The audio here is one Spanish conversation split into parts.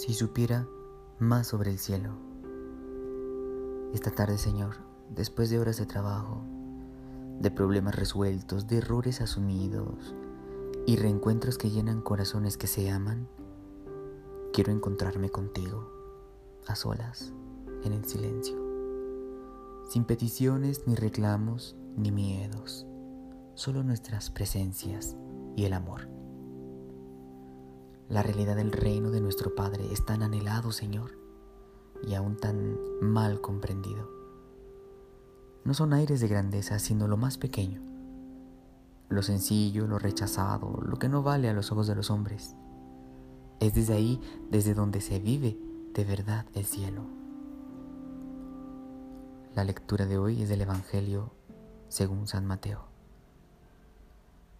si supiera más sobre el cielo. Esta tarde, Señor, después de horas de trabajo, de problemas resueltos, de errores asumidos y reencuentros que llenan corazones que se aman, quiero encontrarme contigo, a solas, en el silencio, sin peticiones ni reclamos ni miedos, solo nuestras presencias y el amor. La realidad del reino de nuestro Padre es tan anhelado, Señor, y aún tan mal comprendido. No son aires de grandeza, sino lo más pequeño, lo sencillo, lo rechazado, lo que no vale a los ojos de los hombres. Es desde ahí, desde donde se vive de verdad el cielo. La lectura de hoy es del Evangelio según San Mateo.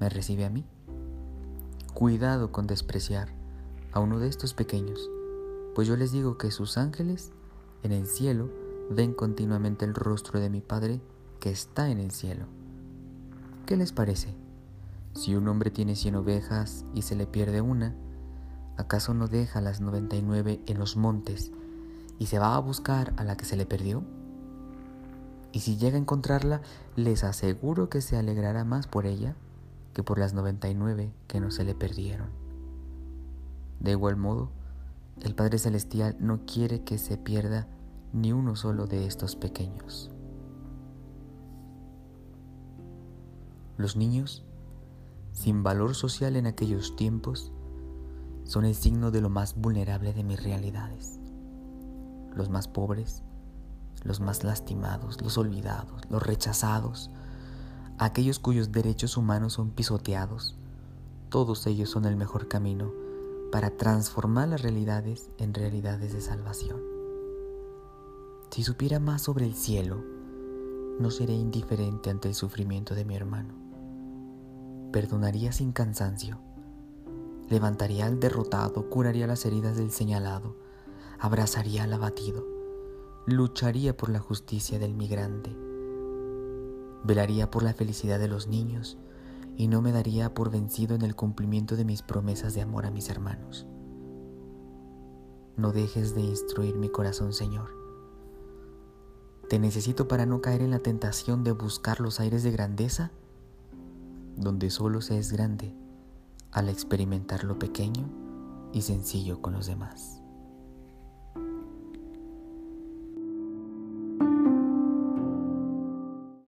me recibe a mí. Cuidado con despreciar a uno de estos pequeños, pues yo les digo que sus ángeles en el cielo ven continuamente el rostro de mi Padre que está en el cielo. ¿Qué les parece? Si un hombre tiene cien ovejas y se le pierde una, ¿acaso no deja las noventa y nueve en los montes y se va a buscar a la que se le perdió? Y si llega a encontrarla, les aseguro que se alegrará más por ella que por las 99 que no se le perdieron. De igual modo, el Padre Celestial no quiere que se pierda ni uno solo de estos pequeños. Los niños, sin valor social en aquellos tiempos, son el signo de lo más vulnerable de mis realidades. Los más pobres, los más lastimados, los olvidados, los rechazados, aquellos cuyos derechos humanos son pisoteados, todos ellos son el mejor camino para transformar las realidades en realidades de salvación. Si supiera más sobre el cielo, no seré indiferente ante el sufrimiento de mi hermano. Perdonaría sin cansancio, levantaría al derrotado, curaría las heridas del señalado, abrazaría al abatido, lucharía por la justicia del migrante Velaría por la felicidad de los niños y no me daría por vencido en el cumplimiento de mis promesas de amor a mis hermanos. No dejes de instruir mi corazón, Señor. Te necesito para no caer en la tentación de buscar los aires de grandeza, donde solo se es grande al experimentar lo pequeño y sencillo con los demás.